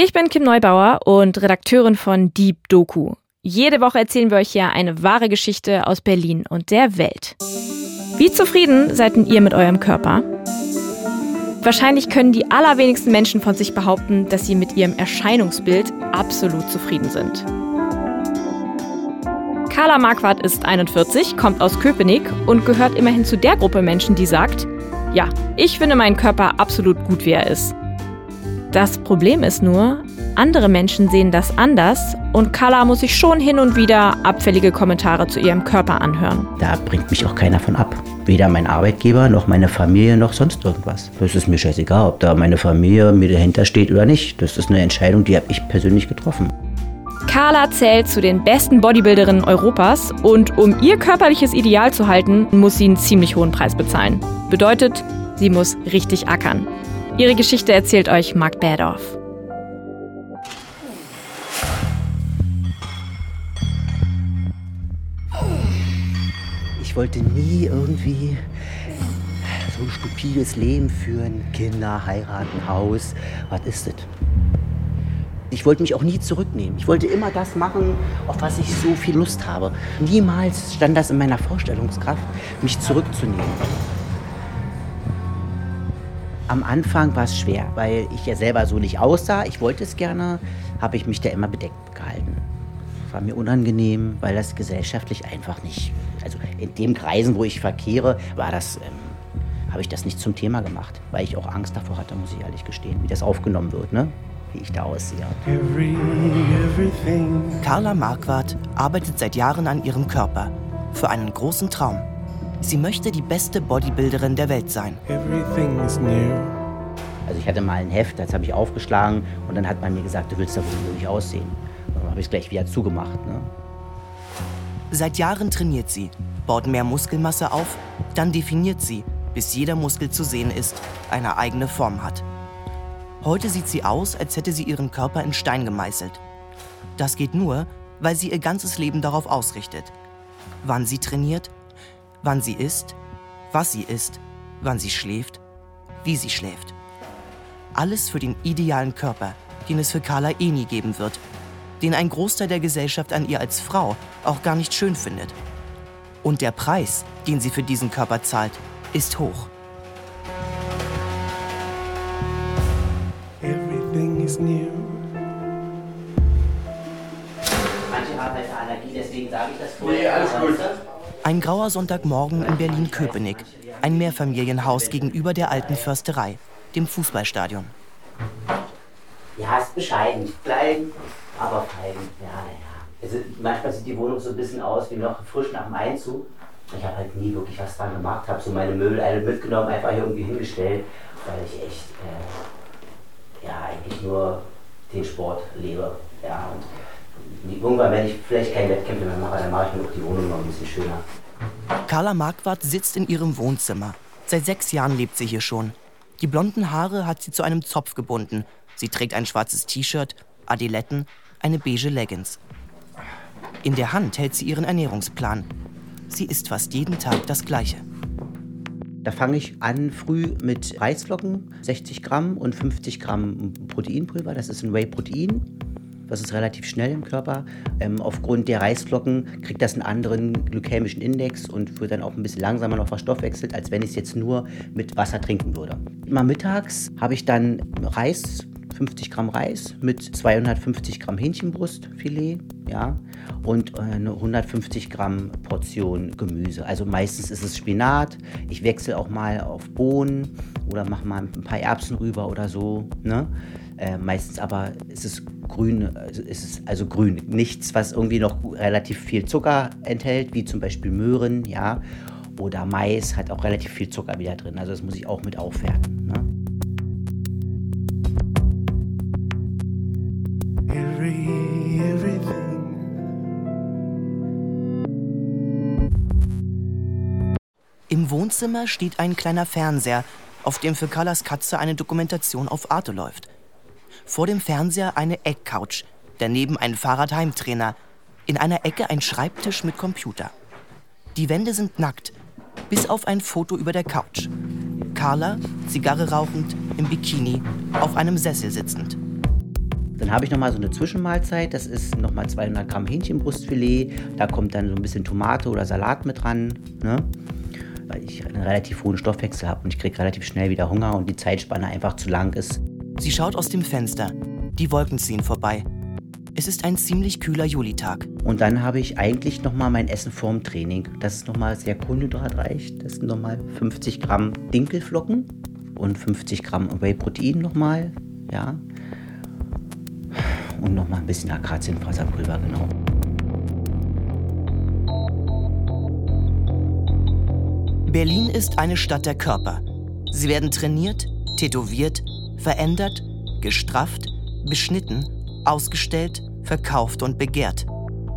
Ich bin Kim Neubauer und Redakteurin von Deep Doku. Jede Woche erzählen wir euch hier eine wahre Geschichte aus Berlin und der Welt. Wie zufrieden seid ihr mit eurem Körper? Wahrscheinlich können die allerwenigsten Menschen von sich behaupten, dass sie mit ihrem Erscheinungsbild absolut zufrieden sind. Carla Marquardt ist 41, kommt aus Köpenick und gehört immerhin zu der Gruppe Menschen, die sagt, ja, ich finde meinen Körper absolut gut, wie er ist. Das Problem ist nur, andere Menschen sehen das anders und Carla muss sich schon hin und wieder abfällige Kommentare zu ihrem Körper anhören. Da bringt mich auch keiner von ab. Weder mein Arbeitgeber noch meine Familie noch sonst irgendwas. Das ist mir scheißegal, ob da meine Familie mir dahinter steht oder nicht. Das ist eine Entscheidung, die habe ich persönlich getroffen. Carla zählt zu den besten Bodybuilderinnen Europas und um ihr körperliches Ideal zu halten, muss sie einen ziemlich hohen Preis bezahlen. Bedeutet, sie muss richtig ackern. Ihre Geschichte erzählt euch Mark Badorf. wollte nie irgendwie so ein stupides Leben führen. Kinder, heiraten, Haus. Was ist das? Ich wollte mich auch nie zurücknehmen. Ich wollte immer das machen, auf was ich so viel Lust habe. Niemals stand das in meiner Vorstellungskraft, mich zurückzunehmen. Am Anfang war es schwer, weil ich ja selber so nicht aussah. Ich wollte es gerne, habe ich mich da immer bedeckt gehalten. War mir unangenehm, weil das gesellschaftlich einfach nicht also in den Kreisen, wo ich verkehre, war das, ähm, habe ich das nicht zum Thema gemacht, weil ich auch Angst davor hatte, muss ich ehrlich gestehen, wie das aufgenommen wird, ne? wie ich da aussehe. Every, Carla Marquardt arbeitet seit Jahren an ihrem Körper für einen großen Traum. Sie möchte die beste Bodybuilderin der Welt sein. Also ich hatte mal ein Heft, das habe ich aufgeschlagen und dann hat man mir gesagt, du willst da wohl nicht aussehen. Und dann habe ich es gleich wieder zugemacht. Ne? Seit Jahren trainiert sie, baut mehr Muskelmasse auf, dann definiert sie, bis jeder Muskel zu sehen ist, eine eigene Form hat. Heute sieht sie aus, als hätte sie ihren Körper in Stein gemeißelt. Das geht nur, weil sie ihr ganzes Leben darauf ausrichtet. Wann sie trainiert, wann sie isst, was sie isst, wann sie schläft, wie sie schläft. Alles für den idealen Körper, den es für Carla eh geben wird, den ein Großteil der Gesellschaft an ihr als Frau auch gar nicht schön findet. Und der Preis, den sie für diesen Körper zahlt, ist hoch. Everything is new. Allergie, deswegen sage ich das vorher. Nee, alles gut. Ein grauer Sonntagmorgen in Berlin-Köpenick. Ein Mehrfamilienhaus gegenüber der alten Försterei, dem Fußballstadion. Ja, ist bescheiden. Klein, aber fein. Ja, naja. Also manchmal sieht die Wohnung so ein bisschen aus wie noch frisch nach dem Einzug. Ich habe halt nie wirklich was dran gemacht, habe so meine Möbel alle mitgenommen, einfach hier irgendwie hingestellt, weil ich echt, äh, ja, eigentlich nur den Sport lebe. Ja, und irgendwann, wenn ich vielleicht keine Wettkämpfe mehr mache, dann mache ich mir auch die Wohnung noch ein bisschen schöner. Carla Marquardt sitzt in ihrem Wohnzimmer. Seit sechs Jahren lebt sie hier schon. Die blonden Haare hat sie zu einem Zopf gebunden. Sie trägt ein schwarzes T-Shirt, Adiletten eine beige Leggings. In der Hand hält sie ihren Ernährungsplan. Sie isst fast jeden Tag das Gleiche. Da fange ich an früh mit Reisflocken, 60 Gramm und 50 Gramm Proteinpulver. Das ist ein Whey-Protein. Das ist relativ schnell im Körper. Ähm, aufgrund der Reisflocken kriegt das einen anderen glykämischen Index und wird dann auch ein bisschen langsamer noch verstoffwechselt, als wenn ich es jetzt nur mit Wasser trinken würde. Immer mittags habe ich dann Reis 50 Gramm Reis mit 250 Gramm Hähnchenbrustfilet, ja, und äh, eine 150 Gramm Portion Gemüse. Also meistens ist es Spinat. Ich wechsle auch mal auf Bohnen oder mache mal ein paar Erbsen rüber oder so. Ne? Äh, meistens aber ist es grün, also ist es also grün. Nichts, was irgendwie noch relativ viel Zucker enthält, wie zum Beispiel Möhren, ja. Oder Mais hat auch relativ viel Zucker wieder drin. Also das muss ich auch mit aufwerten. Ne? Im Wohnzimmer steht ein kleiner Fernseher, auf dem für Carlas Katze eine Dokumentation auf Arte läuft. Vor dem Fernseher eine Eckcouch, daneben ein Fahrradheimtrainer, in einer Ecke ein Schreibtisch mit Computer. Die Wände sind nackt, bis auf ein Foto über der Couch. Carla, Zigarre rauchend, im Bikini, auf einem Sessel sitzend. Dann habe ich nochmal so eine Zwischenmahlzeit. Das ist nochmal 200 Gramm Hähnchenbrustfilet. Da kommt dann so ein bisschen Tomate oder Salat mit dran. Ne? Weil ich einen relativ hohen Stoffwechsel habe und ich kriege relativ schnell wieder Hunger und die Zeitspanne einfach zu lang ist. Sie schaut aus dem Fenster. Die Wolken ziehen vorbei. Es ist ein ziemlich kühler Julitag. Und dann habe ich eigentlich nochmal mein Essen vorm Training. Das ist nochmal sehr kohlenhydratreich. Das sind nochmal 50 Gramm Dinkelflocken und 50 Gramm Whey-Protein nochmal. Ja. Und nochmal ein bisschen Akazienfaserpulver, genau. Berlin ist eine Stadt der Körper. Sie werden trainiert, tätowiert, verändert, gestrafft, beschnitten, ausgestellt, verkauft und begehrt.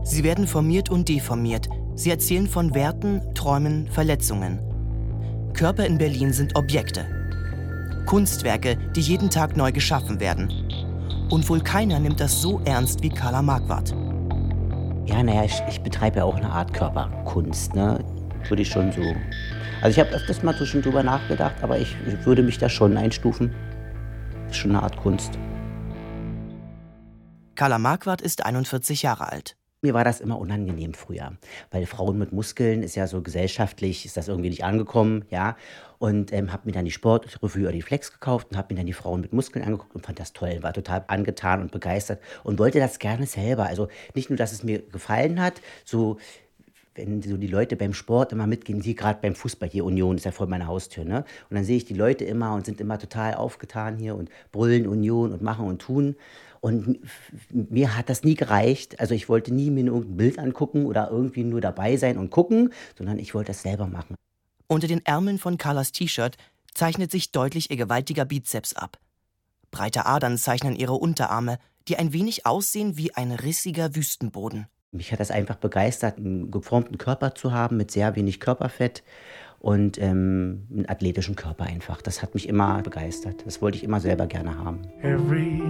Sie werden formiert und deformiert. Sie erzählen von Werten, Träumen, Verletzungen. Körper in Berlin sind Objekte. Kunstwerke, die jeden Tag neu geschaffen werden. Und wohl keiner nimmt das so ernst wie Carla Marquardt. Ja, naja, ich, ich betreibe ja auch eine Art Körperkunst, ne? Würde ich schon so. Also ich habe öfters mal so schon drüber nachgedacht, aber ich würde mich da schon einstufen. Das ist schon eine Art Kunst. Carla Marquardt ist 41 Jahre alt. Mir war das immer unangenehm früher, weil Frauen mit Muskeln ist ja so gesellschaftlich, ist das irgendwie nicht angekommen, ja. Und ähm, habe mir dann die Sportrevue oder die Flex gekauft und habe mir dann die Frauen mit Muskeln angeguckt und fand das toll, war total angetan und begeistert und wollte das gerne selber. Also nicht nur, dass es mir gefallen hat, so wenn so die Leute beim Sport immer mitgehen, wie gerade beim Fußball hier, Union ist ja vor meiner Haustür, ne? Und dann sehe ich die Leute immer und sind immer total aufgetan hier und brüllen Union und machen und tun. Und mir hat das nie gereicht. Also ich wollte nie mir irgendein Bild angucken oder irgendwie nur dabei sein und gucken, sondern ich wollte das selber machen. Unter den Ärmeln von Carlas T-Shirt zeichnet sich deutlich ihr gewaltiger Bizeps ab. Breite Adern zeichnen ihre Unterarme, die ein wenig aussehen wie ein rissiger Wüstenboden. Mich hat das einfach begeistert, einen geformten Körper zu haben mit sehr wenig Körperfett und ähm, einen athletischen Körper einfach. Das hat mich immer begeistert. Das wollte ich immer selber gerne haben. Every,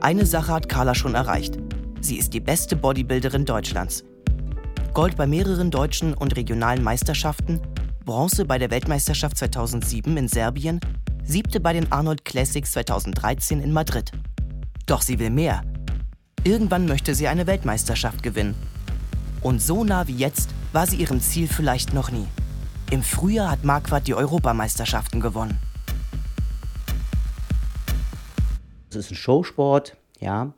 Eine Sache hat Carla schon erreicht. Sie ist die beste Bodybuilderin Deutschlands. Gold bei mehreren deutschen und regionalen Meisterschaften, Bronze bei der Weltmeisterschaft 2007 in Serbien, siebte bei den Arnold Classics 2013 in Madrid. Doch sie will mehr. Irgendwann möchte sie eine Weltmeisterschaft gewinnen und so nah wie jetzt war sie ihrem Ziel vielleicht noch nie. Im Frühjahr hat Marquardt die Europameisterschaften gewonnen. Es ist ein Showsport, ja,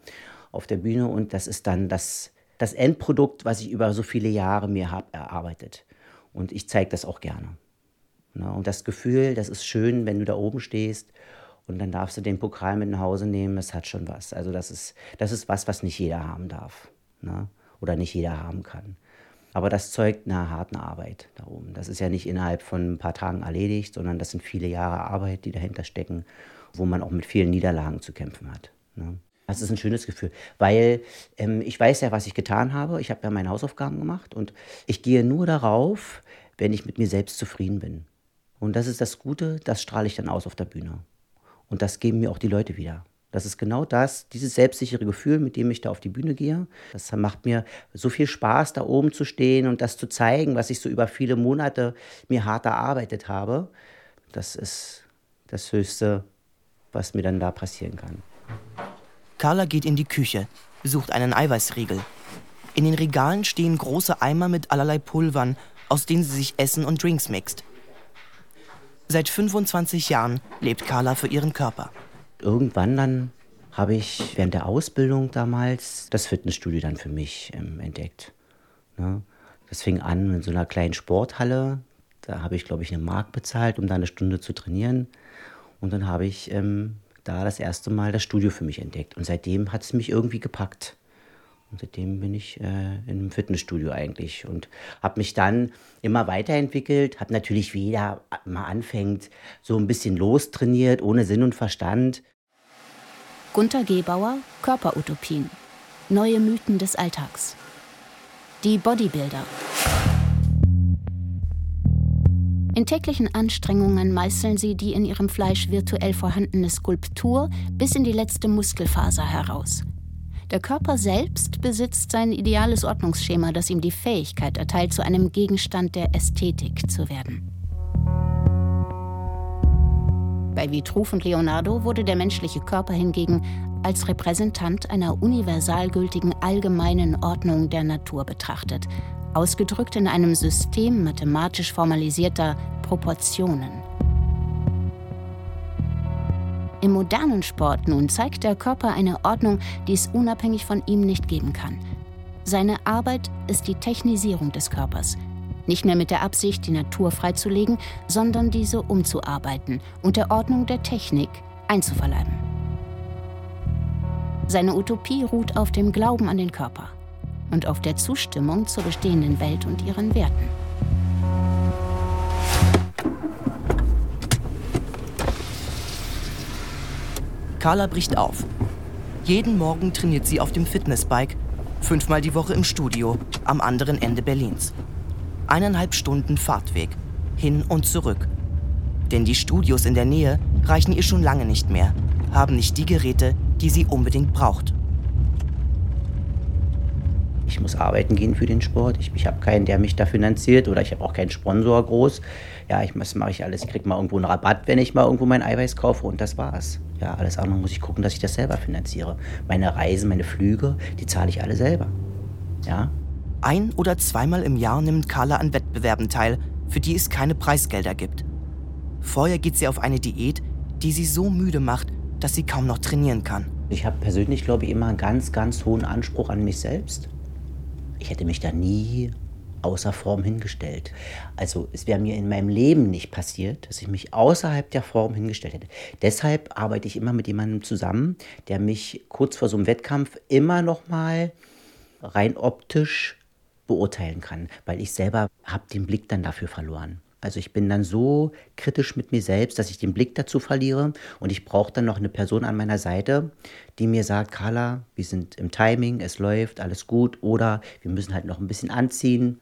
auf der Bühne und das ist dann das, das Endprodukt, was ich über so viele Jahre mir habe erarbeitet. Und ich zeige das auch gerne. Na, und das Gefühl, das ist schön, wenn du da oben stehst und dann darfst du den Pokal mit nach Hause nehmen, das hat schon was. Also das ist, das ist was, was nicht jeder haben darf. Na? oder nicht jeder haben kann. Aber das zeugt einer harten Arbeit da oben. Das ist ja nicht innerhalb von ein paar Tagen erledigt, sondern das sind viele Jahre Arbeit, die dahinter stecken, wo man auch mit vielen Niederlagen zu kämpfen hat. Ne? Das ist ein schönes Gefühl, weil ähm, ich weiß ja, was ich getan habe. Ich habe ja meine Hausaufgaben gemacht und ich gehe nur darauf, wenn ich mit mir selbst zufrieden bin. Und das ist das Gute, das strahle ich dann aus auf der Bühne. Und das geben mir auch die Leute wieder. Das ist genau das, dieses selbstsichere Gefühl, mit dem ich da auf die Bühne gehe. Das macht mir so viel Spaß, da oben zu stehen und das zu zeigen, was ich so über viele Monate mir hart erarbeitet habe. Das ist das Höchste, was mir dann da passieren kann. Carla geht in die Küche, sucht einen Eiweißriegel. In den Regalen stehen große Eimer mit allerlei Pulvern, aus denen sie sich Essen und Drinks mixt. Seit 25 Jahren lebt Carla für ihren Körper irgendwann dann habe ich während der Ausbildung damals das Fitnessstudio dann für mich ähm, entdeckt. Ne? Das fing an in so einer kleinen Sporthalle. Da habe ich, glaube ich, eine Mark bezahlt, um da eine Stunde zu trainieren. Und dann habe ich ähm, da das erste Mal das Studio für mich entdeckt. Und seitdem hat es mich irgendwie gepackt. Und seitdem bin ich äh, im Fitnessstudio eigentlich und habe mich dann immer weiterentwickelt. Habe natürlich, wie jeder mal anfängt, so ein bisschen lostrainiert, ohne Sinn und Verstand. Gunter Gebauer, Körperutopien. Neue Mythen des Alltags. Die Bodybuilder. In täglichen Anstrengungen meißeln sie die in ihrem Fleisch virtuell vorhandene Skulptur bis in die letzte Muskelfaser heraus. Der Körper selbst besitzt sein ideales Ordnungsschema, das ihm die Fähigkeit erteilt, zu einem Gegenstand der Ästhetik zu werden. Bei Vitruv und Leonardo wurde der menschliche Körper hingegen als Repräsentant einer universal gültigen allgemeinen Ordnung der Natur betrachtet, ausgedrückt in einem System mathematisch formalisierter Proportionen. Im modernen Sport nun zeigt der Körper eine Ordnung, die es unabhängig von ihm nicht geben kann. Seine Arbeit ist die Technisierung des Körpers. Nicht mehr mit der Absicht, die Natur freizulegen, sondern diese umzuarbeiten und der Ordnung der Technik einzuverleiben. Seine Utopie ruht auf dem Glauben an den Körper und auf der Zustimmung zur bestehenden Welt und ihren Werten. Carla bricht auf. Jeden Morgen trainiert sie auf dem Fitnessbike, fünfmal die Woche im Studio am anderen Ende Berlins. Eineinhalb Stunden Fahrtweg, hin und zurück. Denn die Studios in der Nähe reichen ihr schon lange nicht mehr, haben nicht die Geräte, die sie unbedingt braucht. Ich muss arbeiten gehen für den Sport. Ich, ich habe keinen, der mich da finanziert oder ich habe auch keinen Sponsor groß. Ja, ich, das mache ich alles. Ich kriege mal irgendwo einen Rabatt, wenn ich mal irgendwo mein Eiweiß kaufe und das war's. Ja, alles andere muss ich gucken, dass ich das selber finanziere. Meine Reisen, meine Flüge, die zahle ich alle selber. Ja. Ein- oder zweimal im Jahr nimmt Carla an Wettbewerben teil, für die es keine Preisgelder gibt. Vorher geht sie auf eine Diät, die sie so müde macht, dass sie kaum noch trainieren kann. Ich habe persönlich, glaube ich, immer einen ganz, ganz hohen Anspruch an mich selbst ich hätte mich da nie außer Form hingestellt. Also es wäre mir in meinem Leben nicht passiert, dass ich mich außerhalb der Form hingestellt hätte. Deshalb arbeite ich immer mit jemandem zusammen, der mich kurz vor so einem Wettkampf immer noch mal rein optisch beurteilen kann, weil ich selber habe den Blick dann dafür verloren. Also ich bin dann so kritisch mit mir selbst, dass ich den Blick dazu verliere und ich brauche dann noch eine Person an meiner Seite, die mir sagt, Carla, wir sind im Timing, es läuft, alles gut oder wir müssen halt noch ein bisschen anziehen.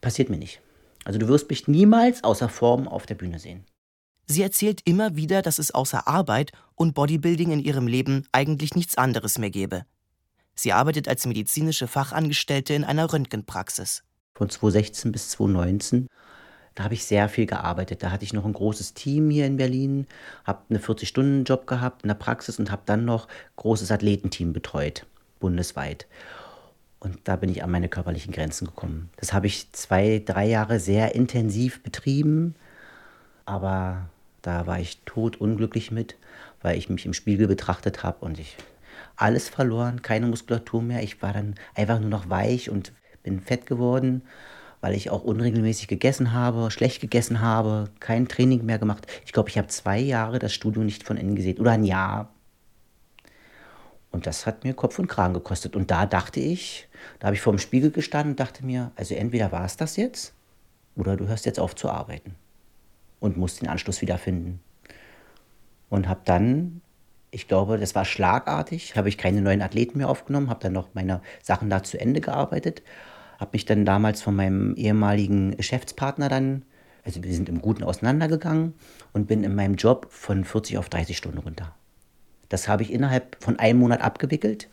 Passiert mir nicht. Also du wirst mich niemals außer Form auf der Bühne sehen. Sie erzählt immer wieder, dass es außer Arbeit und Bodybuilding in ihrem Leben eigentlich nichts anderes mehr gäbe. Sie arbeitet als medizinische Fachangestellte in einer Röntgenpraxis. Von 2016 bis 2019 da habe ich sehr viel gearbeitet. Da hatte ich noch ein großes Team hier in Berlin, habe einen 40-Stunden-Job gehabt in der Praxis und habe dann noch großes Athletenteam betreut, bundesweit. Und da bin ich an meine körperlichen Grenzen gekommen. Das habe ich zwei, drei Jahre sehr intensiv betrieben, aber da war ich totunglücklich mit, weil ich mich im Spiegel betrachtet habe und ich alles verloren, keine Muskulatur mehr. Ich war dann einfach nur noch weich und bin fett geworden weil ich auch unregelmäßig gegessen habe, schlecht gegessen habe, kein Training mehr gemacht. Ich glaube, ich habe zwei Jahre das Studio nicht von innen gesehen oder ein Jahr. Und das hat mir Kopf und Kragen gekostet. Und da dachte ich, da habe ich vor dem Spiegel gestanden und dachte mir, also entweder war es das jetzt oder du hörst jetzt auf zu arbeiten und musst den Anschluss wiederfinden. Und habe dann, ich glaube, das war schlagartig, habe ich keine neuen Athleten mehr aufgenommen, habe dann noch meine Sachen da zu Ende gearbeitet habe mich dann damals von meinem ehemaligen Geschäftspartner dann, also wir sind im Guten auseinandergegangen und bin in meinem Job von 40 auf 30 Stunden runter. Das habe ich innerhalb von einem Monat abgewickelt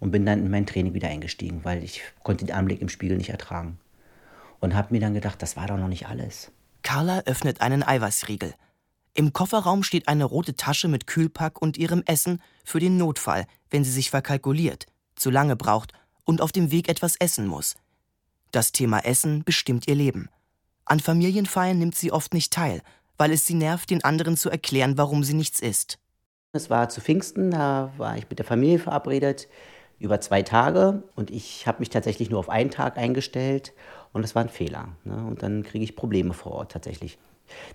und bin dann in mein Training wieder eingestiegen, weil ich konnte den Anblick im Spiegel nicht ertragen. Und habe mir dann gedacht, das war doch noch nicht alles. Carla öffnet einen Eiweißriegel. Im Kofferraum steht eine rote Tasche mit Kühlpack und ihrem Essen für den Notfall, wenn sie sich verkalkuliert, zu lange braucht und auf dem Weg etwas essen muss. Das Thema Essen bestimmt ihr Leben. An Familienfeiern nimmt sie oft nicht teil, weil es sie nervt, den anderen zu erklären, warum sie nichts isst. Es war zu Pfingsten, da war ich mit der Familie verabredet, über zwei Tage. Und ich habe mich tatsächlich nur auf einen Tag eingestellt. Und das war ein Fehler. Ne? Und dann kriege ich Probleme vor Ort tatsächlich,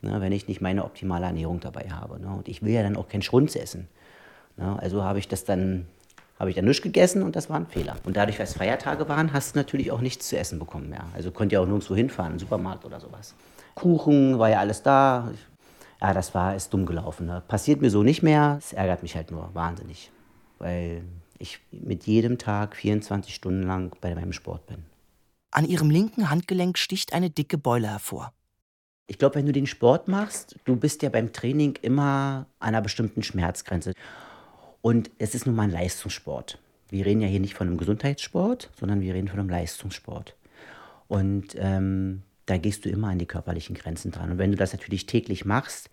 ne? wenn ich nicht meine optimale Ernährung dabei habe. Ne? Und ich will ja dann auch keinen Schrunz essen. Ne? Also habe ich das dann habe ich dann nichts gegessen und das war ein Fehler. Und dadurch, dass Feiertage waren, hast du natürlich auch nichts zu essen bekommen mehr. Also konnte ja auch nirgendwo hinfahren, einen Supermarkt oder sowas. Kuchen war ja alles da. Ja, das war, ist dumm gelaufen. Ne? Passiert mir so nicht mehr. Es ärgert mich halt nur wahnsinnig, weil ich mit jedem Tag 24 Stunden lang bei meinem Sport bin. An ihrem linken Handgelenk sticht eine dicke Beule hervor. Ich glaube, wenn du den Sport machst, du bist ja beim Training immer an einer bestimmten Schmerzgrenze. Und es ist nun mal ein Leistungssport. Wir reden ja hier nicht von einem Gesundheitssport, sondern wir reden von einem Leistungssport. Und ähm, da gehst du immer an die körperlichen Grenzen dran. Und wenn du das natürlich täglich machst,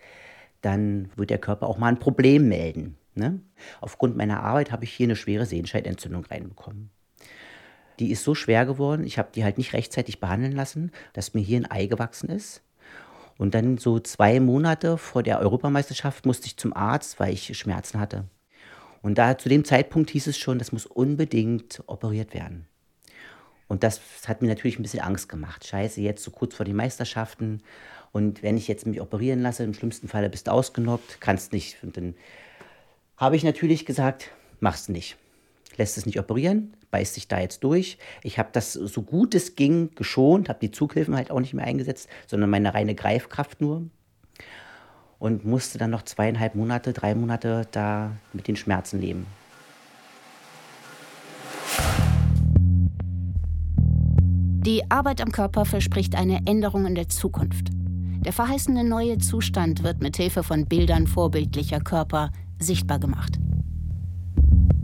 dann wird der Körper auch mal ein Problem melden. Ne? Aufgrund meiner Arbeit habe ich hier eine schwere Sehenscheidentzündung reinbekommen. Die ist so schwer geworden, ich habe die halt nicht rechtzeitig behandeln lassen, dass mir hier ein Ei gewachsen ist. Und dann so zwei Monate vor der Europameisterschaft musste ich zum Arzt, weil ich Schmerzen hatte. Und da zu dem Zeitpunkt hieß es schon, das muss unbedingt operiert werden. Und das hat mir natürlich ein bisschen Angst gemacht. Scheiße, jetzt so kurz vor den Meisterschaften. Und wenn ich jetzt mich operieren lasse, im schlimmsten Falle bist du ausgenockt, kannst nicht. Und dann habe ich natürlich gesagt, mach's nicht. Lässt es nicht operieren, beißt sich da jetzt durch. Ich habe das so gut es ging geschont, habe die Zughilfen halt auch nicht mehr eingesetzt, sondern meine reine Greifkraft nur. Und musste dann noch zweieinhalb Monate, drei Monate da mit den Schmerzen leben. Die Arbeit am Körper verspricht eine Änderung in der Zukunft. Der verheißene neue Zustand wird mit Hilfe von Bildern vorbildlicher Körper sichtbar gemacht.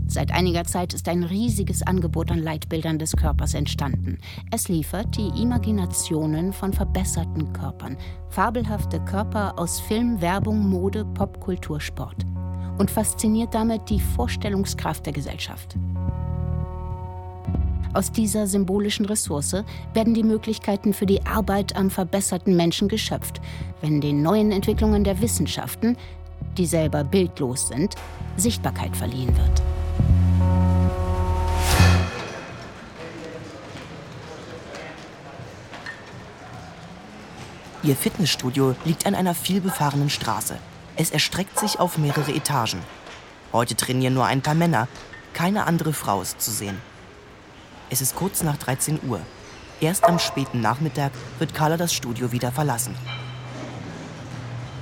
Seit einiger Zeit ist ein riesiges Angebot an Leitbildern des Körpers entstanden. Es liefert die Imaginationen von verbesserten Körpern, fabelhafte Körper aus Film, Werbung, Mode, Popkultur, Sport und fasziniert damit die Vorstellungskraft der Gesellschaft. Aus dieser symbolischen Ressource werden die Möglichkeiten für die Arbeit am verbesserten Menschen geschöpft, wenn den neuen Entwicklungen der Wissenschaften, die selber bildlos sind, Sichtbarkeit verliehen wird. Ihr Fitnessstudio liegt an einer vielbefahrenen Straße. Es erstreckt sich auf mehrere Etagen. Heute trainieren nur ein paar Männer, keine andere Frau ist zu sehen. Es ist kurz nach 13 Uhr. Erst am späten Nachmittag wird Carla das Studio wieder verlassen.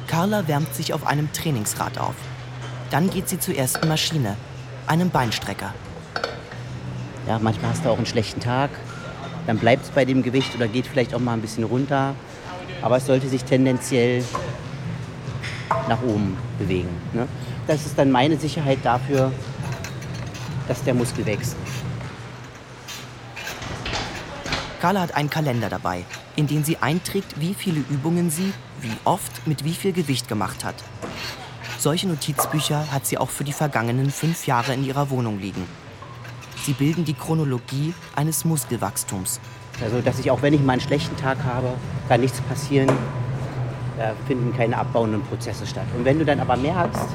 Carla wärmt sich auf einem Trainingsrad auf. Dann geht sie zur ersten Maschine, einem Beinstrecker. Ja, manchmal hast du auch einen schlechten Tag. Dann bleibt es bei dem Gewicht oder geht vielleicht auch mal ein bisschen runter. Aber es sollte sich tendenziell nach oben bewegen. Ne? Das ist dann meine Sicherheit dafür, dass der Muskel wächst. Carla hat einen Kalender dabei, in den sie einträgt, wie viele Übungen sie, wie oft, mit wie viel Gewicht gemacht hat. Solche Notizbücher hat sie auch für die vergangenen fünf Jahre in ihrer Wohnung liegen. Sie bilden die Chronologie eines Muskelwachstums. Also, dass ich auch wenn ich mal einen schlechten Tag habe, kann nichts passieren. Da finden keine abbauenden Prozesse statt. Und wenn du dann aber merkst,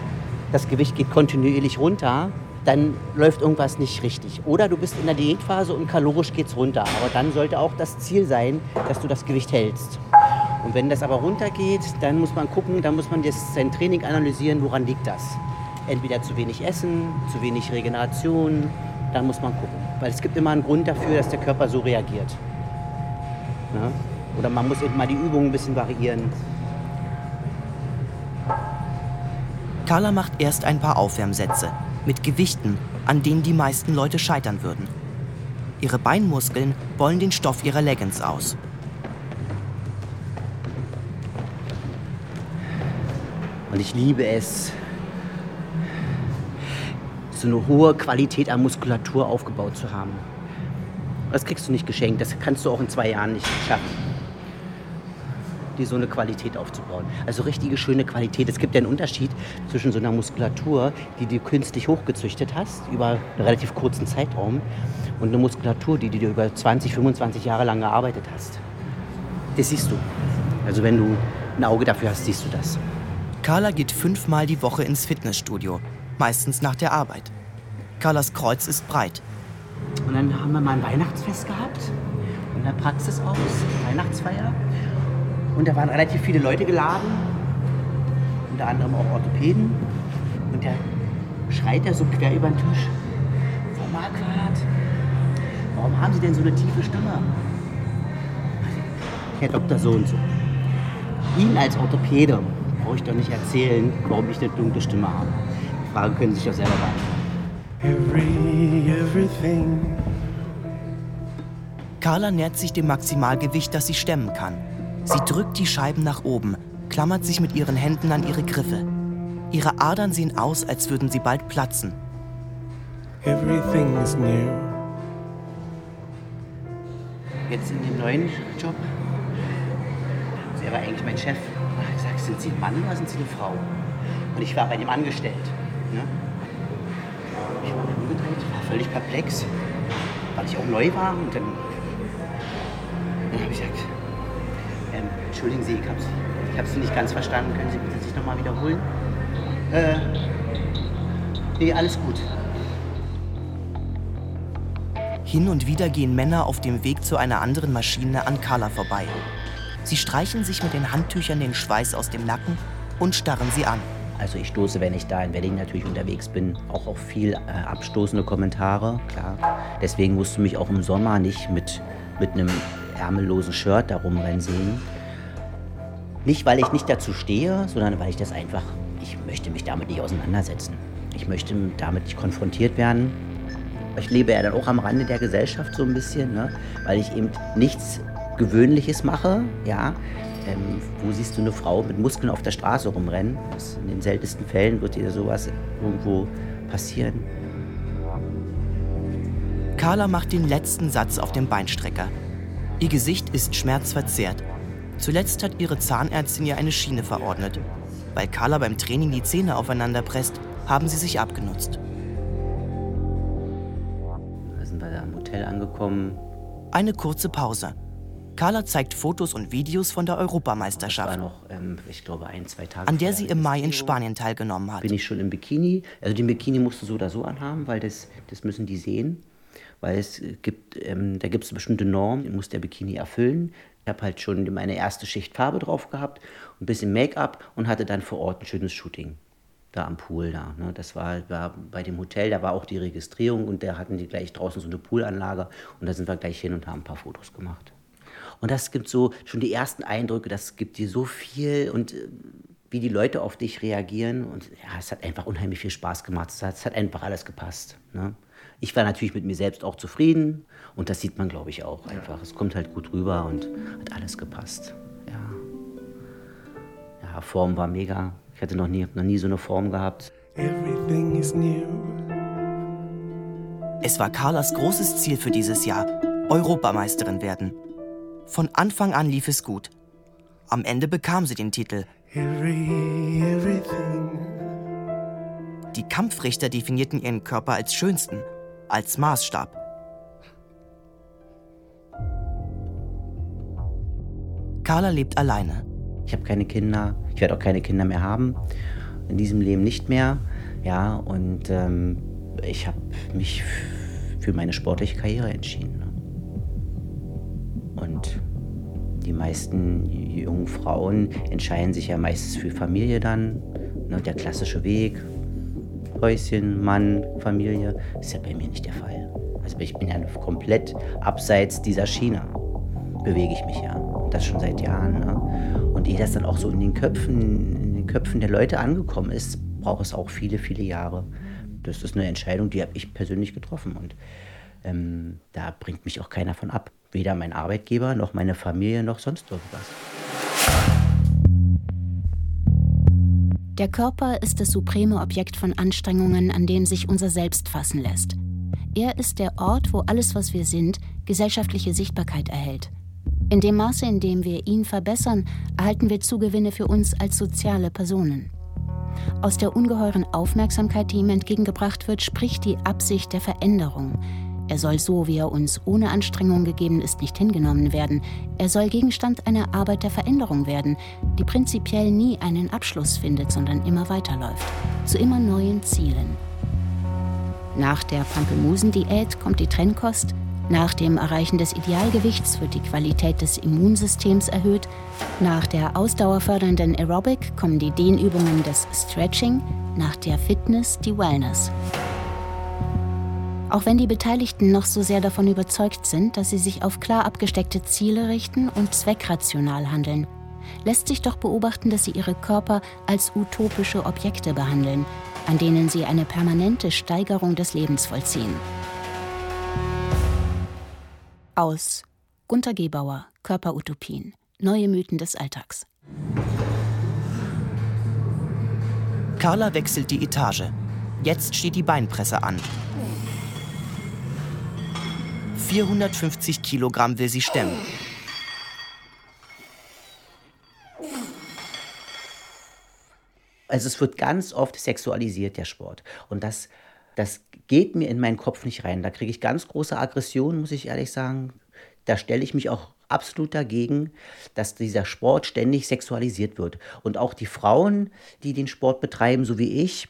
das Gewicht geht kontinuierlich runter, dann läuft irgendwas nicht richtig. Oder du bist in der Diätphase und kalorisch geht es runter. Aber dann sollte auch das Ziel sein, dass du das Gewicht hältst. Und wenn das aber runtergeht, dann muss man gucken, dann muss man das, sein Training analysieren, woran liegt das. Entweder zu wenig Essen, zu wenig Regeneration, dann muss man gucken. Weil es gibt immer einen Grund dafür, dass der Körper so reagiert. Ja? Oder man muss eben mal die Übungen ein bisschen variieren. Carla macht erst ein paar Aufwärmsätze mit Gewichten, an denen die meisten Leute scheitern würden. Ihre Beinmuskeln wollen den Stoff ihrer Leggings aus. Und ich liebe es, so eine hohe Qualität an Muskulatur aufgebaut zu haben. Das kriegst du nicht geschenkt, das kannst du auch in zwei Jahren nicht schaffen die so eine Qualität aufzubauen. Also richtige schöne Qualität. Es gibt ja einen Unterschied zwischen so einer Muskulatur, die du künstlich hochgezüchtet hast, über einen relativ kurzen Zeitraum, und eine Muskulatur, die du über 20, 25 Jahre lang gearbeitet hast. Das siehst du. Also wenn du ein Auge dafür hast, siehst du das. Carla geht fünfmal die Woche ins Fitnessstudio, meistens nach der Arbeit. Carlas Kreuz ist breit. Und dann haben wir mal ein Weihnachtsfest gehabt, in der Praxis aus, Weihnachtsfeier. Und da waren relativ viele Leute geladen, unter anderem auch Orthopäden. Und der schreit da so quer über den Tisch. Frau Marquardt, warum haben Sie denn so eine tiefe Stimme? Herr Doktor so und so. Ihnen als Orthopäde brauche ich doch nicht erzählen, warum ich eine dunkle Stimme habe. Die Frage können Sie sich doch selber beantworten. Carla nähert sich dem Maximalgewicht, das sie stemmen kann. Sie drückt die Scheiben nach oben, klammert sich mit ihren Händen an ihre Griffe. Ihre Adern sehen aus, als würden sie bald platzen. Everything is new. Jetzt in dem neuen Job. Sie war eigentlich mein Chef. Ich sag's sind Sie ein Mann oder sind Sie eine Frau? Und ich war bei dem angestellt. Ne? Ich war umgedreht, war völlig perplex, weil ich auch neu war. Und dann, dann habe ich gesagt, ähm, entschuldigen Sie, ich habe ich hab Sie nicht ganz verstanden. Können Sie bitte sich nochmal wiederholen? Äh, nee, alles gut. Hin und wieder gehen Männer auf dem Weg zu einer anderen Maschine an Carla vorbei. Sie streichen sich mit den Handtüchern den Schweiß aus dem Nacken und starren sie an. Also ich stoße, wenn ich da in Wedding natürlich unterwegs bin, auch auf viel äh, abstoßende Kommentare, klar. Deswegen musst du mich auch im Sommer nicht mit, mit einem ärmellosen Shirt da rumrennen sehen. Nicht, weil ich nicht dazu stehe, sondern weil ich das einfach, ich möchte mich damit nicht auseinandersetzen. Ich möchte damit nicht konfrontiert werden. Ich lebe ja dann auch am Rande der Gesellschaft so ein bisschen, ne? weil ich eben nichts Gewöhnliches mache. Ja? Ähm, wo siehst du eine Frau mit Muskeln auf der Straße rumrennen? Das in den seltensten Fällen wird dir sowas irgendwo passieren. Carla macht den letzten Satz auf dem Beinstrecker. Ihr Gesicht ist schmerzverzerrt. Zuletzt hat ihre Zahnärztin ihr eine Schiene verordnet. Weil Carla beim Training die Zähne aufeinander presst, haben sie sich abgenutzt. Da sind wir da im Hotel angekommen. Eine kurze Pause. Carla zeigt Fotos und Videos von der Europameisterschaft, noch, ähm, ich glaube, ein, an der sie im Mai in. Spanien teilgenommen hat. bin ich schon im Bikini. Also den Bikini musst du so oder so anhaben, weil das, das müssen die sehen. Weil es gibt, ähm, da gibt es bestimmte Normen, muss der Bikini erfüllen. Ich habe halt schon meine erste Schicht Farbe drauf gehabt, ein bisschen Make-up und hatte dann vor Ort ein schönes Shooting. Da am Pool da. Ne? Das war, war bei dem Hotel, da war auch die Registrierung und da hatten die gleich draußen so eine Poolanlage und da sind wir gleich hin und haben ein paar Fotos gemacht. Und das gibt so schon die ersten Eindrücke, das gibt dir so viel und äh, wie die Leute auf dich reagieren. Und ja, es hat einfach unheimlich viel Spaß gemacht. Es hat, es hat einfach alles gepasst. Ne? Ich war natürlich mit mir selbst auch zufrieden und das sieht man, glaube ich, auch einfach. Es kommt halt gut rüber und hat alles gepasst. Ja, ja Form war mega. Ich hatte noch nie, noch nie so eine Form gehabt. Everything is new. Es war Carlas großes Ziel für dieses Jahr, Europameisterin werden. Von Anfang an lief es gut. Am Ende bekam sie den Titel. Every, everything. Die Kampfrichter definierten ihren Körper als schönsten, als Maßstab. Carla lebt alleine. Ich habe keine Kinder. Ich werde auch keine Kinder mehr haben. In diesem Leben nicht mehr. Ja, und ähm, ich habe mich für meine sportliche Karriere entschieden. Ne? Und die meisten jungen Frauen entscheiden sich ja meistens für Familie dann. Ne? Der klassische Weg. Häuschen, Mann, Familie. ist ja bei mir nicht der Fall. Also ich bin ja komplett abseits dieser Schiene bewege ich mich ja. Und das schon seit Jahren. Ne? Und ehe das dann auch so in den Köpfen, in den Köpfen der Leute angekommen ist, braucht es auch viele, viele Jahre. Das ist eine Entscheidung, die habe ich persönlich getroffen. Und ähm, da bringt mich auch keiner von ab. Weder mein Arbeitgeber, noch meine Familie, noch sonst irgendwas. Der Körper ist das supreme Objekt von Anstrengungen, an dem sich unser Selbst fassen lässt. Er ist der Ort, wo alles, was wir sind, gesellschaftliche Sichtbarkeit erhält. In dem Maße, in dem wir ihn verbessern, erhalten wir Zugewinne für uns als soziale Personen. Aus der ungeheuren Aufmerksamkeit, die ihm entgegengebracht wird, spricht die Absicht der Veränderung. Er soll so, wie er uns ohne Anstrengung gegeben ist, nicht hingenommen werden. Er soll Gegenstand einer Arbeit der Veränderung werden, die prinzipiell nie einen Abschluss findet, sondern immer weiterläuft, zu immer neuen Zielen. Nach der Pampelmusen-Diät kommt die Trennkost, nach dem Erreichen des Idealgewichts wird die Qualität des Immunsystems erhöht, nach der ausdauerfördernden Aerobic kommen die Dehnübungen des Stretching, nach der Fitness die Wellness. Auch wenn die Beteiligten noch so sehr davon überzeugt sind, dass sie sich auf klar abgesteckte Ziele richten und zweckrational handeln, lässt sich doch beobachten, dass sie ihre Körper als utopische Objekte behandeln, an denen sie eine permanente Steigerung des Lebens vollziehen. Aus Gunter Gebauer, Körperutopien, neue Mythen des Alltags. Carla wechselt die Etage. Jetzt steht die Beinpresse an. 450 Kilogramm will sie stemmen. Also es wird ganz oft sexualisiert, der Sport. Und das, das geht mir in meinen Kopf nicht rein. Da kriege ich ganz große Aggression, muss ich ehrlich sagen. Da stelle ich mich auch absolut dagegen, dass dieser Sport ständig sexualisiert wird. Und auch die Frauen, die den Sport betreiben, so wie ich,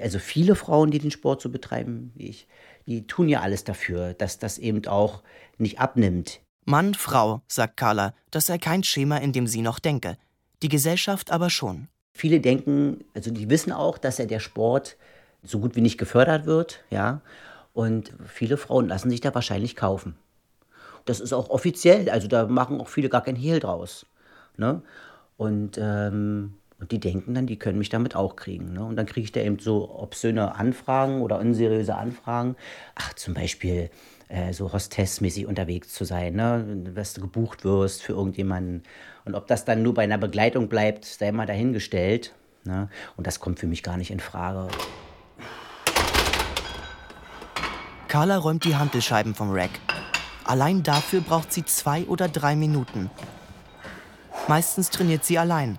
also viele Frauen, die den Sport so betreiben wie ich, die tun ja alles dafür, dass das eben auch nicht abnimmt. Mann, Frau, sagt Carla, das sei kein Schema, in dem sie noch denke. Die Gesellschaft aber schon. Viele denken, also die wissen auch, dass ja der Sport so gut wie nicht gefördert wird, ja. Und viele Frauen lassen sich da wahrscheinlich kaufen. Das ist auch offiziell, also da machen auch viele gar kein Hehl draus. Ne? Und, ähm, und die denken dann, die können mich damit auch kriegen. Ne? Und dann kriege ich da eben so obszöne Anfragen oder unseriöse Anfragen. Ach, zum Beispiel äh, so hostessmäßig unterwegs zu sein, ne? dass du gebucht wirst für irgendjemanden. Und ob das dann nur bei einer Begleitung bleibt, sei mal dahingestellt. Ne? Und das kommt für mich gar nicht in Frage. Carla räumt die Hantelscheiben vom Rack. Allein dafür braucht sie zwei oder drei Minuten. Meistens trainiert sie allein.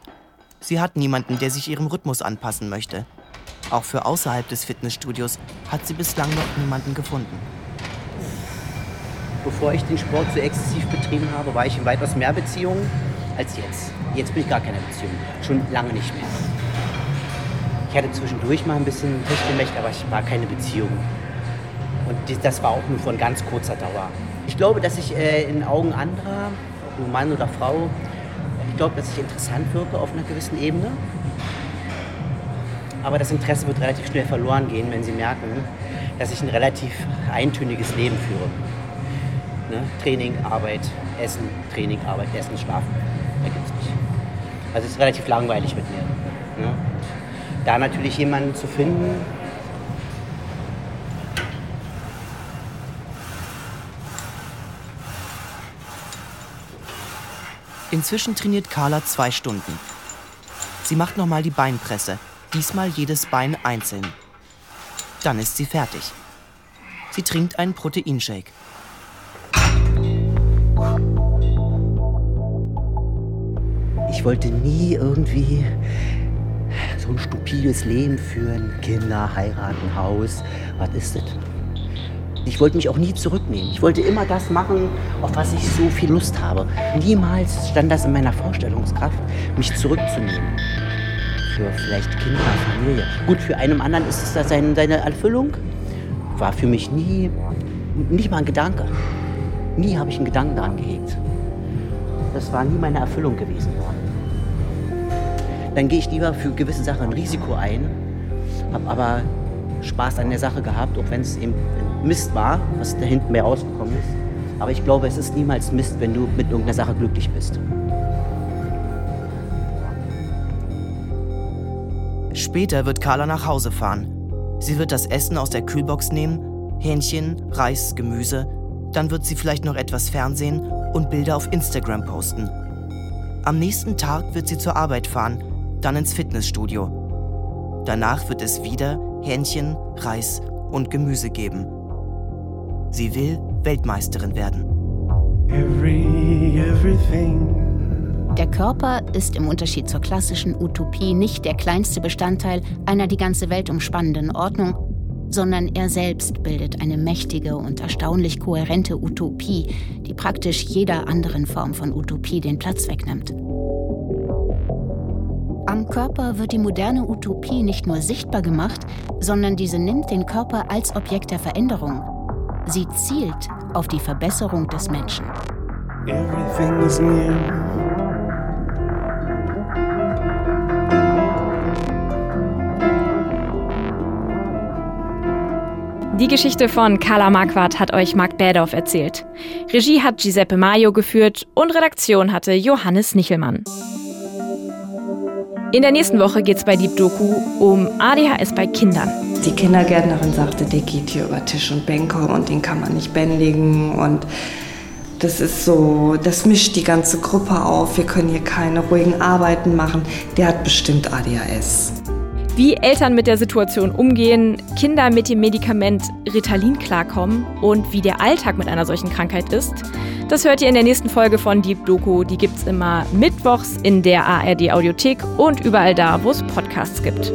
Sie hat niemanden, der sich ihrem Rhythmus anpassen möchte. Auch für außerhalb des Fitnessstudios hat sie bislang noch niemanden gefunden. Bevor ich den Sport so exzessiv betrieben habe, war ich in weitaus mehr Beziehungen als jetzt. Jetzt bin ich gar keine Beziehung. Schon lange nicht mehr. Ich hatte zwischendurch mal ein bisschen Techtelmächt, aber ich war keine Beziehung. Und das war auch nur von ganz kurzer Dauer. Ich glaube, dass ich äh, in Augen anderer, ob Mann oder Frau, glaube, dass ich interessant wirke auf einer gewissen Ebene. Aber das Interesse wird relativ schnell verloren gehen, wenn sie merken, dass ich ein relativ eintöniges Leben führe. Ne? Training, Arbeit, Essen, Training, Arbeit, Essen, Schlafen. Da gibt es nicht. Also es ist relativ langweilig mit mir. Ne? Da natürlich jemanden zu finden, Inzwischen trainiert Carla zwei Stunden. Sie macht nochmal die Beinpresse, diesmal jedes Bein einzeln. Dann ist sie fertig. Sie trinkt einen Proteinshake. Ich wollte nie irgendwie so ein stupides Leben führen. Kinder, heiraten, Haus. Was ist das? Ich wollte mich auch nie zurücknehmen. Ich wollte immer das machen, auf was ich so viel Lust habe. Niemals stand das in meiner Vorstellungskraft, mich zurückzunehmen. Für vielleicht Kinder, Familie. Gut, für einen anderen ist es seine, seine Erfüllung. War für mich nie, nicht mal ein Gedanke. Nie habe ich einen Gedanken daran gehegt. Das war nie meine Erfüllung gewesen. Dann gehe ich lieber für gewisse Sachen ein Risiko ein, habe aber Spaß an der Sache gehabt, auch wenn es eben Mist war, was da hinten mehr rausgekommen ist. Aber ich glaube, es ist niemals Mist, wenn du mit irgendeiner Sache glücklich bist. Später wird Carla nach Hause fahren. Sie wird das Essen aus der Kühlbox nehmen, Hähnchen, Reis, Gemüse. Dann wird sie vielleicht noch etwas Fernsehen und Bilder auf Instagram posten. Am nächsten Tag wird sie zur Arbeit fahren, dann ins Fitnessstudio. Danach wird es wieder Hähnchen, Reis und Gemüse geben. Sie will Weltmeisterin werden. Every, everything. Der Körper ist im Unterschied zur klassischen Utopie nicht der kleinste Bestandteil einer die ganze Welt umspannenden Ordnung, sondern er selbst bildet eine mächtige und erstaunlich kohärente Utopie, die praktisch jeder anderen Form von Utopie den Platz wegnimmt. Am Körper wird die moderne Utopie nicht nur sichtbar gemacht, sondern diese nimmt den Körper als Objekt der Veränderung. Sie zielt auf die Verbesserung des Menschen. Everything is new. Die Geschichte von Carla Marquardt hat euch Marc Bädorf erzählt. Regie hat Giuseppe Maio geführt und Redaktion hatte Johannes Nichelmann. In der nächsten Woche geht es bei Deep Doku um ADHS bei Kindern. Die Kindergärtnerin sagte, der geht hier über Tisch und Bänke und den kann man nicht bändigen und das ist so, das mischt die ganze Gruppe auf. Wir können hier keine ruhigen Arbeiten machen. Der hat bestimmt ADHS. Wie Eltern mit der Situation umgehen, Kinder mit dem Medikament Ritalin klarkommen und wie der Alltag mit einer solchen Krankheit ist, Das hört ihr in der nächsten Folge von Deep Doku. Die gibt's immer mittwochs in der ARD Audiothek und überall da, wo es Podcasts gibt.